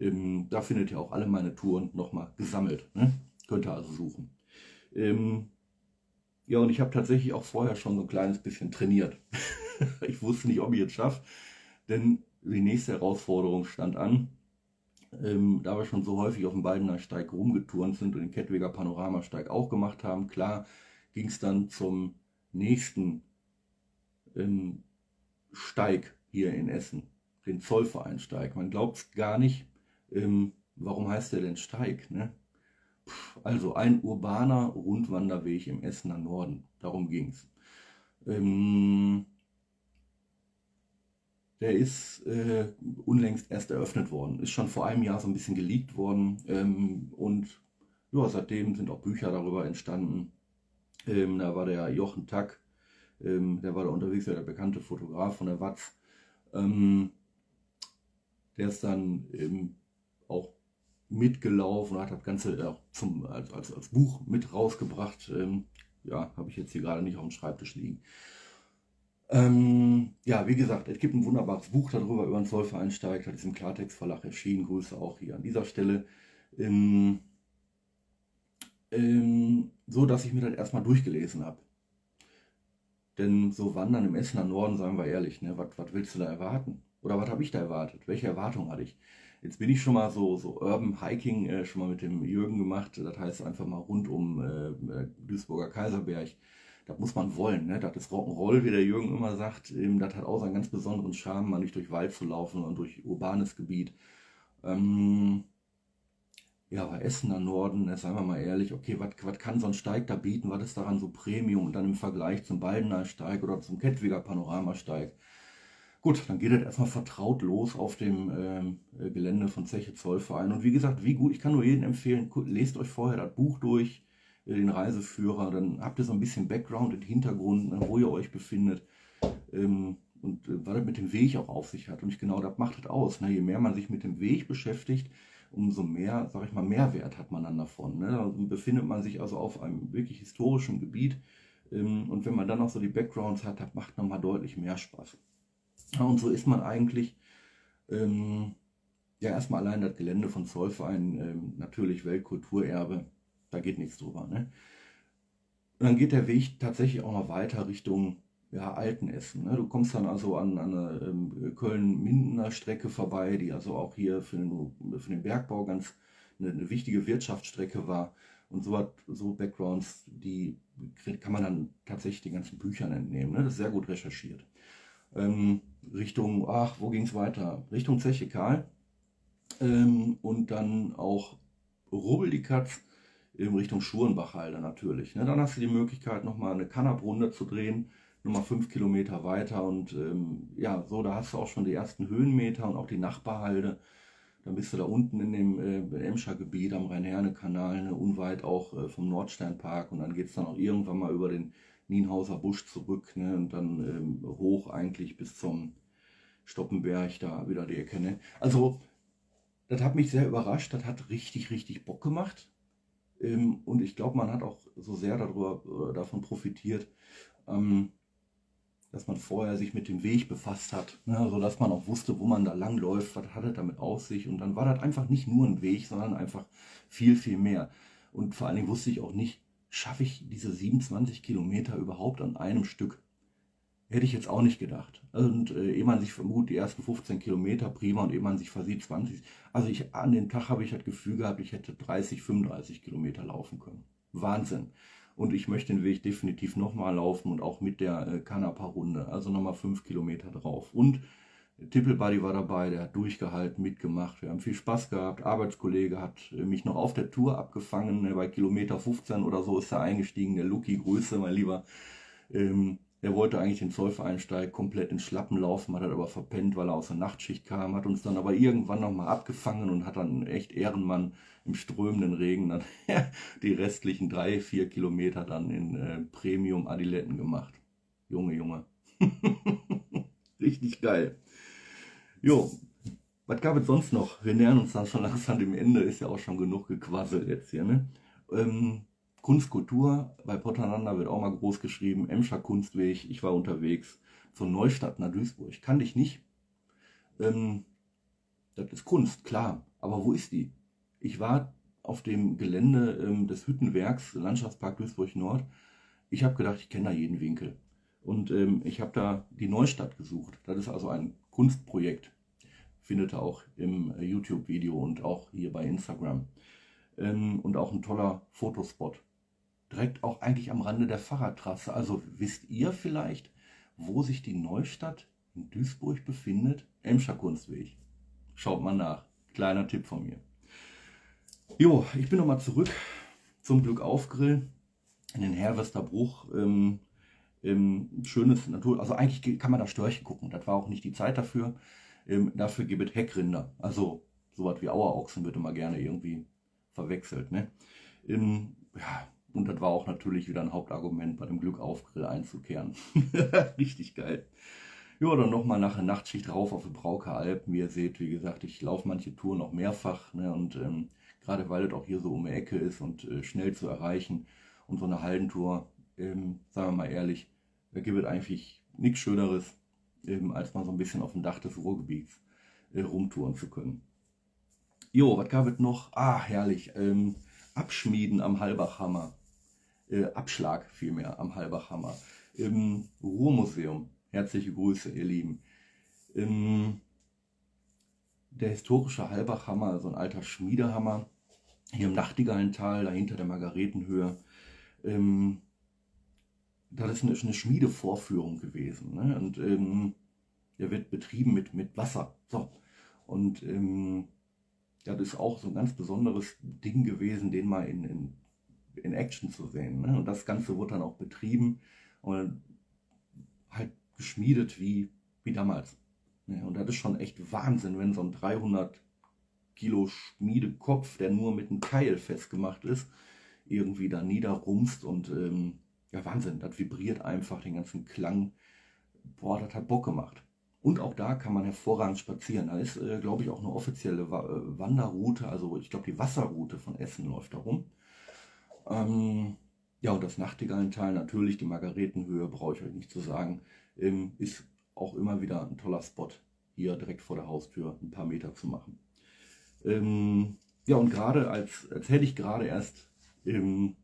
Ähm, da findet ihr auch alle meine Touren nochmal gesammelt. Ne? Könnt ihr also suchen. Ähm, Ja, und ich habe tatsächlich auch vorher schon so ein kleines bisschen trainiert. ich wusste nicht, ob ich es schaffe, denn die nächste Herausforderung stand an. Ähm, da wir schon so häufig auf dem Baldener Steig rumgeturnt sind und den Kettweger Panoramasteig auch gemacht haben, klar ging es dann zum nächsten ähm, Steig hier in Essen, den Zollvereinsteig. Man glaubt es gar nicht. Ähm, warum heißt der denn Steig? Ne? Also ein urbaner Rundwanderweg im Essener Norden. Darum ging es. Ähm, der ist äh, unlängst erst eröffnet worden. Ist schon vor einem Jahr so ein bisschen geleakt worden. Ähm, und ja, seitdem sind auch Bücher darüber entstanden. Ähm, da war der Jochen Tack, ähm, der war da unterwegs, der bekannte Fotograf von der Watz. Ähm, der ist dann auch mitgelaufen, hat das Ganze auch zum, als, als, als Buch mit rausgebracht. Ähm, ja, habe ich jetzt hier gerade nicht auf dem Schreibtisch liegen. Ähm, ja, wie gesagt, es gibt ein wunderbares Buch darüber, über den Zollvereinsteig, das ist im Klartext Verlag erschienen. Grüße auch hier an dieser Stelle. Ähm, ähm, so, dass ich mir das erstmal durchgelesen habe. Denn so Wandern im Essener Norden, sagen wir ehrlich, ne, was willst du da erwarten? Oder was habe ich da erwartet? Welche Erwartung hatte ich? Jetzt bin ich schon mal so, so Urban Hiking äh, schon mal mit dem Jürgen gemacht. Das heißt einfach mal rund um äh, äh Duisburger Kaiserberg. Das muss man wollen. Ne? Das ist Rock'n'Roll, wie der Jürgen immer sagt. Ähm, das hat auch seinen ganz besonderen Charme, mal nicht durch Wald zu laufen und durch urbanes Gebiet. Ähm, ja, bei Essener Norden, ne, sagen wir mal ehrlich, okay, was kann so ein Steig da bieten? Was ist daran so Premium? Und dann im Vergleich zum Baldener Steig oder zum Kettwiger Panoramasteig Gut, dann geht das erstmal vertraut los auf dem ähm, äh, Gelände von Zeche Zollverein. Und wie gesagt, wie gut, ich kann nur jedem empfehlen, lest euch vorher das Buch durch, äh, den Reiseführer, dann habt ihr so ein bisschen Background im Hintergrund, ne, wo ihr euch befindet. Ähm, und äh, was das mit dem Weg auch auf sich hat. Und ich genau das macht es aus. Ne? Je mehr man sich mit dem Weg beschäftigt, umso mehr, sag ich mal, Mehrwert hat man dann davon. Ne? Da befindet man sich also auf einem wirklich historischen Gebiet. Ähm, und wenn man dann auch so die Backgrounds hat, das macht nochmal deutlich mehr Spaß. Und so ist man eigentlich ähm, ja erstmal allein das Gelände von Zollverein, ähm, natürlich Weltkulturerbe, da geht nichts drüber. Ne? Und dann geht der Weg tatsächlich auch noch weiter Richtung ja, Altenessen. Ne? Du kommst dann also an, an eine ähm, Köln-Mindener Strecke vorbei, die also auch hier für den, für den Bergbau ganz eine, eine wichtige Wirtschaftsstrecke war. Und so, hat, so Backgrounds, die kann man dann tatsächlich den ganzen Büchern entnehmen. Ne? Das ist sehr gut recherchiert ähm, Richtung, ach, wo ging es weiter? Richtung Zeche Karl ähm, und dann auch Rubbel-die-Katz in Richtung Schurenbachhalde natürlich. Ne? Dann hast du die Möglichkeit, nochmal eine Kannabrunde zu drehen, nochmal fünf Kilometer weiter und ähm, ja, so, da hast du auch schon die ersten Höhenmeter und auch die Nachbarhalde. Dann bist du da unten in dem äh, Emscher Gebiet am Rhein-Herne-Kanal, ne, unweit auch äh, vom Nordsternpark und dann geht es dann auch irgendwann mal über den Nienhauser Busch zurück ne, und dann ähm, hoch eigentlich bis zum Stoppenberg, da wieder die Ecke. Ne. Also, das hat mich sehr überrascht, das hat richtig, richtig Bock gemacht. Ähm, und ich glaube, man hat auch so sehr darüber, äh, davon profitiert, ähm, dass man vorher sich mit dem Weg befasst hat, ne, sodass man auch wusste, wo man da langläuft, was hat es damit auf sich. Und dann war das einfach nicht nur ein Weg, sondern einfach viel, viel mehr. Und vor allen Dingen wusste ich auch nicht, schaffe ich diese 27 Kilometer überhaupt an einem Stück? Hätte ich jetzt auch nicht gedacht. Und äh, ehe man sich vermutet, die ersten 15 Kilometer prima und ehe man sich versieht 20. Also ich, an dem Tag habe ich das Gefühl gehabt, ich hätte 30, 35 Kilometer laufen können. Wahnsinn. Und ich möchte den Weg definitiv nochmal laufen und auch mit der äh, Kanapa-Runde. Also nochmal 5 Kilometer drauf. Und Tippelbuddy war dabei, der hat durchgehalten, mitgemacht. Wir haben viel Spaß gehabt. Arbeitskollege hat mich noch auf der Tour abgefangen. Bei Kilometer 15 oder so ist er eingestiegen. Der Lucky, Grüße, mein Lieber. Ähm, der wollte eigentlich den Zollvereinsteig komplett in Schlappen laufen, hat er aber verpennt, weil er aus der Nachtschicht kam, hat uns dann aber irgendwann nochmal abgefangen und hat dann echt Ehrenmann im strömenden Regen dann die restlichen drei, vier Kilometer dann in äh, Premium-Adiletten gemacht. Junge, Junge. Richtig geil. Jo, was gab es sonst noch? Wir nähern uns dann schon langsam dem Ende, ist ja auch schon genug gequasselt jetzt hier, ne? Ähm, Kunstkultur, bei Potternander wird auch mal groß geschrieben, Emscher Kunstweg, ich war unterwegs von Neustadt nach Duisburg. Kann ich nicht. Ähm, das ist Kunst, klar, aber wo ist die? Ich war auf dem Gelände ähm, des Hüttenwerks, Landschaftspark Duisburg Nord, ich habe gedacht, ich kenne da jeden Winkel. Und ähm, ich habe da die Neustadt gesucht. Das ist also ein Kunstprojekt. Findet ihr auch im äh, YouTube-Video und auch hier bei Instagram. Ähm, und auch ein toller Fotospot. Direkt auch eigentlich am Rande der Fahrradtrasse. Also wisst ihr vielleicht, wo sich die Neustadt in Duisburg befindet? Emscher Kunstweg. Schaut mal nach. Kleiner Tipp von mir. Jo, ich bin nochmal zurück zum Glück aufgrillen in den Herwesterbruch. Ähm, ähm, schönes Natur, also eigentlich kann man da Störche gucken. Das war auch nicht die Zeit dafür. Ähm, dafür gibt es Heckrinder. Also sowas wie Auerochsen wird immer gerne irgendwie verwechselt. Ne? Ähm, ja, und das war auch natürlich wieder ein Hauptargument bei dem Glück Aufgrill einzukehren. Richtig geil. Ja, dann nochmal nach der Nachtschicht rauf auf die Brauker Alpen. Wie ihr seht, wie gesagt, ich laufe manche Touren noch mehrfach. Ne? Und ähm, gerade weil es auch hier so um die Ecke ist und äh, schnell zu erreichen. Und so eine Hallentour, ähm, sagen wir mal ehrlich, da gibt es eigentlich nichts Schöneres, ähm, als mal so ein bisschen auf dem Dach des Ruhrgebiets äh, rumtouren zu können. Jo, was gab es noch? Ah, herrlich. Ähm, Abschmieden am Halbachhammer. Äh, Abschlag vielmehr am Halbachhammer. Im Ruhrmuseum. Herzliche Grüße, ihr Lieben. Ähm, der historische Halbachhammer, so ein alter Schmiedehammer, hier im Nachtigallental, dahinter der Margaretenhöhe. Ähm, das ist eine, eine Schmiedevorführung gewesen. Ne? Und ähm, der wird betrieben mit, mit Wasser. So. Und ähm, ja, das ist auch so ein ganz besonderes Ding gewesen, den mal in, in, in Action zu sehen. Ne? Und das Ganze wurde dann auch betrieben und halt geschmiedet wie, wie damals. Ne? Und das ist schon echt Wahnsinn, wenn so ein 300 Kilo Schmiedekopf, der nur mit einem Keil festgemacht ist, irgendwie da niederrumst und ähm, ja, Wahnsinn, das vibriert einfach den ganzen Klang. Boah, das hat Bock gemacht. Und auch da kann man hervorragend spazieren. Da ist, äh, glaube ich, auch eine offizielle Wa äh, Wanderroute, also ich glaube, die Wasserroute von Essen läuft da rum. Ähm, ja, und das Nachtigallental, natürlich, die Margaretenhöhe, brauche ich euch nicht zu sagen, ähm, ist auch immer wieder ein toller Spot, hier direkt vor der Haustür ein paar Meter zu machen. Ähm, ja, und gerade als, als hätte ich gerade erst ähm,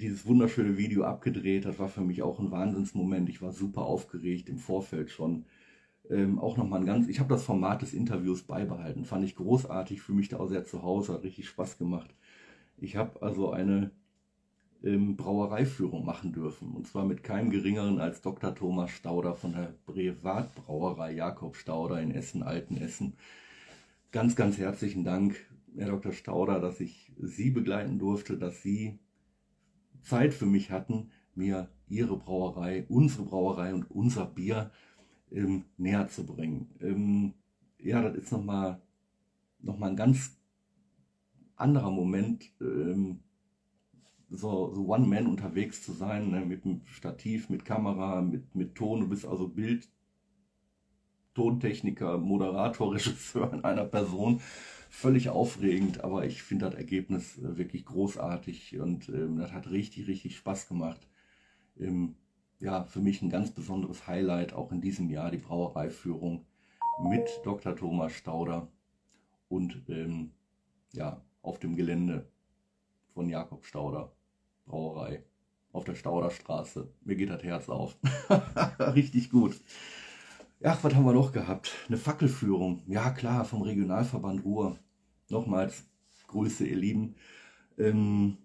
dieses wunderschöne Video abgedreht. Das war für mich auch ein Wahnsinnsmoment. Ich war super aufgeregt im Vorfeld schon. Ähm, auch nochmal ein ganz, ich habe das Format des Interviews beibehalten. Fand ich großartig, für mich da auch sehr zu Hause, hat richtig Spaß gemacht. Ich habe also eine ähm, Brauereiführung machen dürfen. Und zwar mit keinem geringeren als Dr. Thomas Stauder von der Privatbrauerei Jakob Stauder in Essen, Altenessen. Ganz, ganz herzlichen Dank, Herr Dr. Stauder, dass ich Sie begleiten durfte, dass Sie Zeit für mich hatten, mir ihre Brauerei, unsere Brauerei und unser Bier ähm, näher zu bringen. Ähm, ja, das ist nochmal noch mal ein ganz anderer Moment, ähm, so, so One-Man unterwegs zu sein, ne, mit einem Stativ, mit Kamera, mit, mit Ton. Du bist also Bild, Tontechniker, Moderator, Regisseur in einer Person völlig aufregend, aber ich finde das Ergebnis äh, wirklich großartig und ähm, das hat richtig, richtig Spaß gemacht. Ähm, ja, für mich ein ganz besonderes Highlight auch in diesem Jahr die Brauereiführung mit Dr. Thomas Stauder und ähm, ja, auf dem Gelände von Jakob Stauder Brauerei auf der Stauderstraße. Mir geht das Herz auf. Richtig gut. Ach, was haben wir noch gehabt? Eine Fackelführung. Ja, klar, vom Regionalverband Ruhr. Nochmals Grüße, ihr Lieben. Ähm,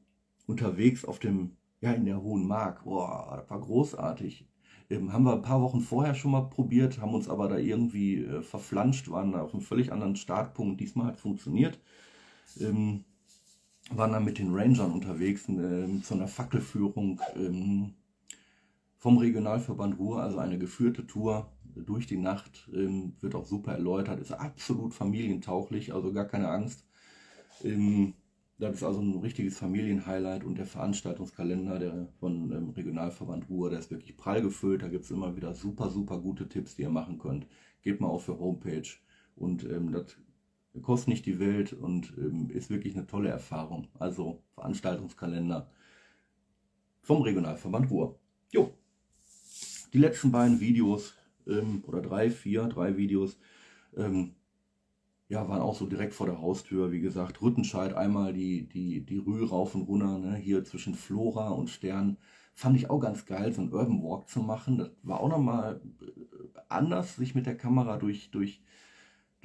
unterwegs auf dem, ja, in der Hohen Mark. Boah, das war großartig. Ähm, haben wir ein paar Wochen vorher schon mal probiert, haben uns aber da irgendwie äh, verflanscht, waren auf einem völlig anderen Startpunkt. Diesmal hat funktioniert. Ähm, waren dann mit den Rangern unterwegs äh, zu einer Fackelführung ähm, vom Regionalverband Ruhr, also eine geführte Tour durch die Nacht, ähm, wird auch super erläutert, ist absolut familientauglich, also gar keine Angst. Ähm, das ist also ein richtiges Familienhighlight und der Veranstaltungskalender der von ähm, Regionalverband Ruhr, der ist wirklich prall gefüllt. Da gibt es immer wieder super, super gute Tipps, die ihr machen könnt. Gebt mal auf für Homepage und das kostet nicht die Welt und ist wirklich eine tolle Erfahrung. Also Veranstaltungskalender vom Regionalverband Ruhr. Jo, die letzten beiden Videos ähm, oder drei, vier, drei Videos, ähm, ja, waren auch so direkt vor der Haustür, wie gesagt, Rüttenscheid einmal die, die, die Rühe rauf und runter, ne, hier zwischen Flora und Stern. Fand ich auch ganz geil, so einen Urban Walk zu machen. Das war auch nochmal äh, anders, sich mit der Kamera durch, durch,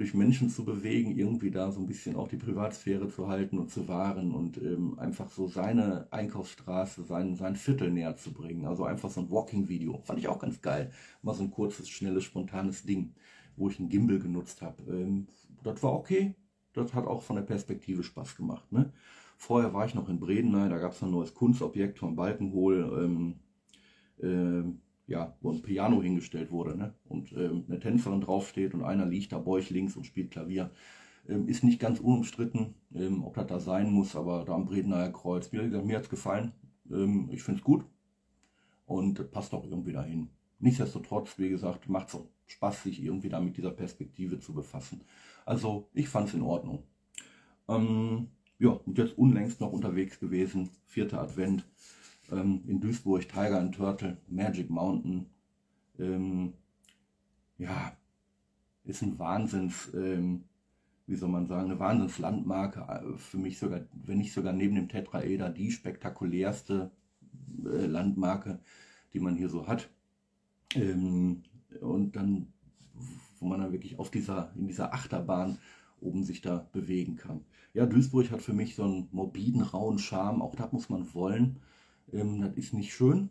durch Menschen zu bewegen, irgendwie da so ein bisschen auch die Privatsphäre zu halten und zu wahren und ähm, einfach so seine Einkaufsstraße, sein, sein Viertel näher zu bringen. Also einfach so ein Walking-Video. Fand ich auch ganz geil. Mal so ein kurzes, schnelles, spontanes Ding, wo ich einen Gimbal genutzt habe. Ähm, das war okay. Das hat auch von der Perspektive Spaß gemacht. Ne? Vorher war ich noch in Bredeney, da gab es ein neues Kunstobjekt von Balkenhol, ähm, äh, ja, wo ein Piano hingestellt wurde ne? und ähm, eine Tänzerin draufsteht und einer liegt da beuch links und spielt Klavier. Ähm, ist nicht ganz unumstritten, ähm, ob das da sein muss, aber da am Bredeneyer Kreuz, mir, mir hat es gefallen. Ähm, ich finde es gut und passt auch irgendwie dahin. Nichtsdestotrotz, wie gesagt, macht es Spaß, sich irgendwie da mit dieser Perspektive zu befassen. Also ich fand es in Ordnung. Ähm, ja, und jetzt unlängst noch unterwegs gewesen, vierter Advent ähm, in Duisburg, Tiger and Turtle, Magic Mountain. Ähm, ja, ist ein Wahnsinns, ähm, wie soll man sagen, eine Wahnsinnslandmarke. Äh, für mich sogar, wenn nicht sogar neben dem Tetraeder, die spektakulärste äh, Landmarke, die man hier so hat. Ähm, und dann, wo man dann wirklich auf dieser, in dieser Achterbahn oben sich da bewegen kann. Ja, Duisburg hat für mich so einen morbiden, rauen Charme, auch das muss man wollen. Ähm, das ist nicht schön,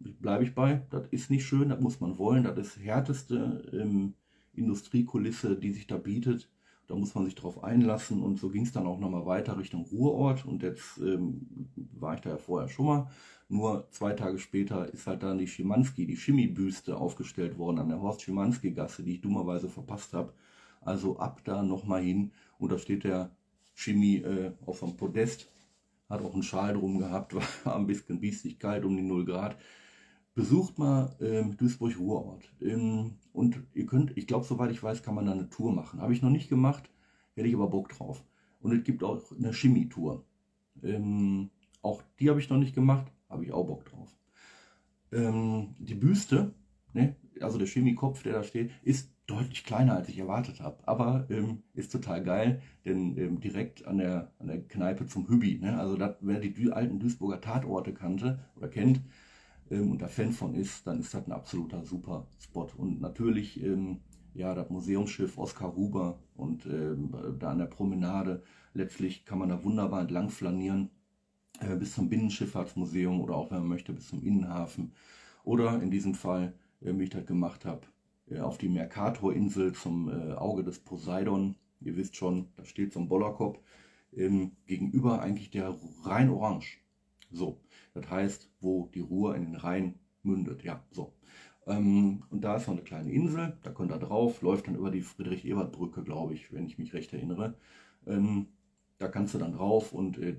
bleibe ich bei, das ist nicht schön, das muss man wollen, das ist härteste ähm, Industriekulisse, die sich da bietet. Da muss man sich drauf einlassen und so ging es dann auch nochmal weiter Richtung Ruhrort und jetzt ähm, war ich da ja vorher schon mal. Nur zwei Tage später ist halt dann die Schimanski, die Chemie-Büste aufgestellt worden an der Horst Schimanski-Gasse, die ich dummerweise verpasst habe. Also ab da nochmal hin und da steht der Chemie äh, auf dem Podest, hat auch einen Schal drum gehabt, war ein bisschen biestig kalt um die 0 Grad. Besucht mal ähm, Duisburg-Ruhrort. Ähm, und ihr könnt, ich glaube, soweit ich weiß, kann man da eine Tour machen. Habe ich noch nicht gemacht, hätte ich aber Bock drauf. Und es gibt auch eine Chemie-Tour. Ähm, auch die habe ich noch nicht gemacht, habe ich auch Bock drauf. Ähm, die Büste, ne, also der Chemiekopf, der da steht, ist deutlich kleiner, als ich erwartet habe. Aber ähm, ist total geil, denn ähm, direkt an der, an der Kneipe zum Hübi. Ne? Also dat, wer die alten Duisburger Tatorte kannte oder kennt ähm, und da Fan von ist, dann ist das ein absoluter super Spot. Und natürlich, ähm, ja, das Museumsschiff Oskar Huber und ähm, da an der Promenade, letztlich kann man da wunderbar entlang flanieren äh, bis zum Binnenschifffahrtsmuseum oder auch, wenn man möchte, bis zum Innenhafen. Oder in diesem Fall, äh, wie ich das gemacht habe, auf die Mercator-Insel zum äh, Auge des Poseidon. Ihr wisst schon, da steht so ein Bollerkopf. Ähm, gegenüber eigentlich der Rhein Orange. So, das heißt, wo die Ruhr in den Rhein mündet. Ja, so. Ähm, und da ist noch eine kleine Insel, da könnt ihr drauf, läuft dann über die Friedrich-Ebert-Brücke, glaube ich, wenn ich mich recht erinnere. Ähm, da kannst du dann drauf und äh,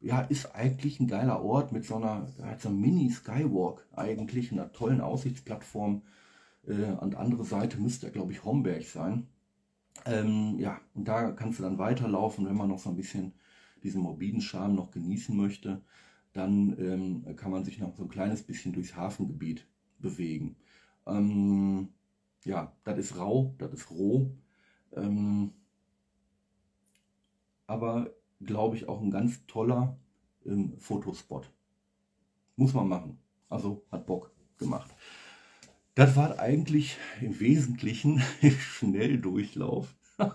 ja, ist eigentlich ein geiler Ort mit so einer, so einem Mini-Skywalk eigentlich, einer tollen Aussichtsplattform äh, an der anderen Seite müsste, glaube ich, Homberg sein. Ähm, ja, und da kannst du dann weiterlaufen, wenn man noch so ein bisschen diesen morbiden Charme noch genießen möchte, dann ähm, kann man sich noch so ein kleines bisschen durchs Hafengebiet bewegen. Ähm, ja, das ist rau, das ist roh, ähm, aber glaube ich auch ein ganz toller ähm, Fotospot. Muss man machen. Also hat Bock gemacht. Das war eigentlich im Wesentlichen Schnelldurchlauf.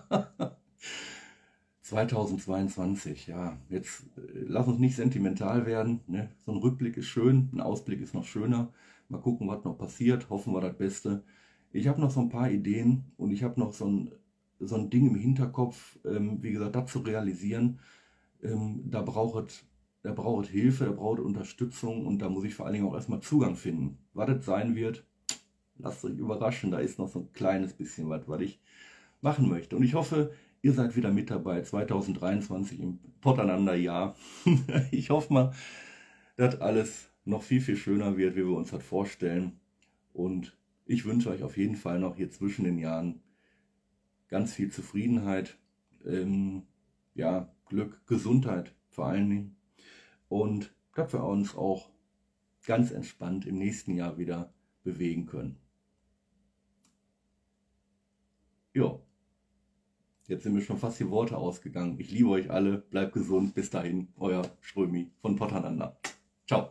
2022, ja, jetzt äh, lass uns nicht sentimental werden. Ne? So ein Rückblick ist schön, ein Ausblick ist noch schöner. Mal gucken, was noch passiert. Hoffen wir das Beste. Ich habe noch so ein paar Ideen und ich habe noch so ein, so ein Ding im Hinterkopf, ähm, wie gesagt, das zu realisieren. Ähm, da braucht es da Hilfe, da braucht Unterstützung und da muss ich vor allen Dingen auch erstmal Zugang finden. Was das sein wird, lasst euch überraschen, da ist noch so ein kleines bisschen was, was ich machen möchte. Und ich hoffe, ihr seid wieder mit dabei 2023 im Potternander-Jahr. ich hoffe mal, dass alles noch viel, viel schöner wird, wie wir uns das vorstellen. Und ich wünsche euch auf jeden Fall noch hier zwischen den Jahren ganz viel Zufriedenheit, ähm, ja, Glück, Gesundheit vor allen Dingen. Und dass wir uns auch ganz entspannt im nächsten Jahr wieder bewegen können. Ja, Jetzt sind mir schon fast die Worte ausgegangen. Ich liebe euch alle. Bleibt gesund. Bis dahin. Euer Strömi von Potternander. Ciao.